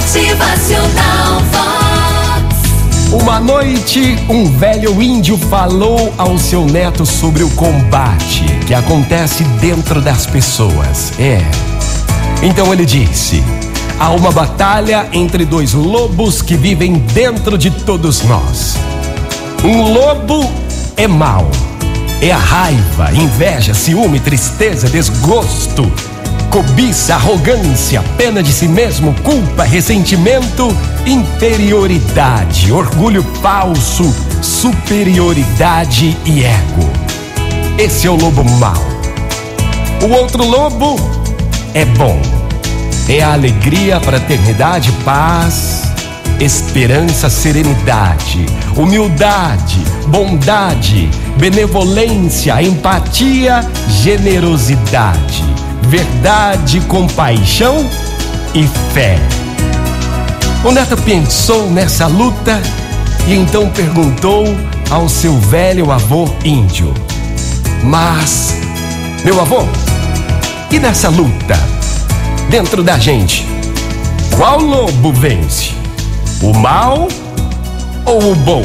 Motivacional Vox. Uma noite, um velho índio falou ao seu neto sobre o combate que acontece dentro das pessoas. É. Então ele disse: há uma batalha entre dois lobos que vivem dentro de todos nós. Um lobo é mau, é a raiva, inveja, ciúme, tristeza, desgosto cobiça, arrogância, pena de si mesmo, culpa, ressentimento, inferioridade, orgulho falso, superioridade e ego. Esse é o lobo mau. O outro lobo é bom. É a alegria, fraternidade, paz, esperança, serenidade, humildade, bondade, benevolência, empatia, generosidade verdade, compaixão e fé. O neto pensou nessa luta e então perguntou ao seu velho avô índio: Mas, meu avô, e nessa luta, dentro da gente, qual lobo vence? O mal ou o bom?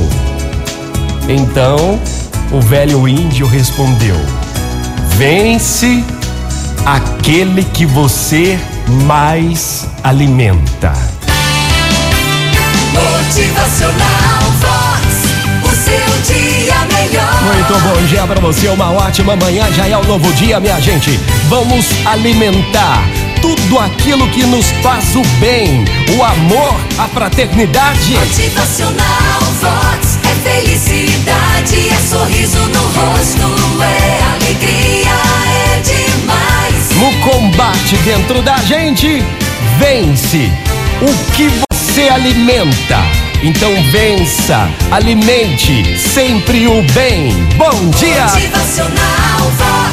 Então, o velho índio respondeu: Vence aquele que você mais alimenta. Motivacional Vox, o seu dia melhor. Muito bom dia para você, uma ótima manhã. Já é o um novo dia, minha gente. Vamos alimentar tudo aquilo que nos faz o bem, o amor, a fraternidade. Motivacional Vox combate dentro da gente, vence o que você alimenta. Então vença, alimente sempre o bem. Bom dia! Motivacional.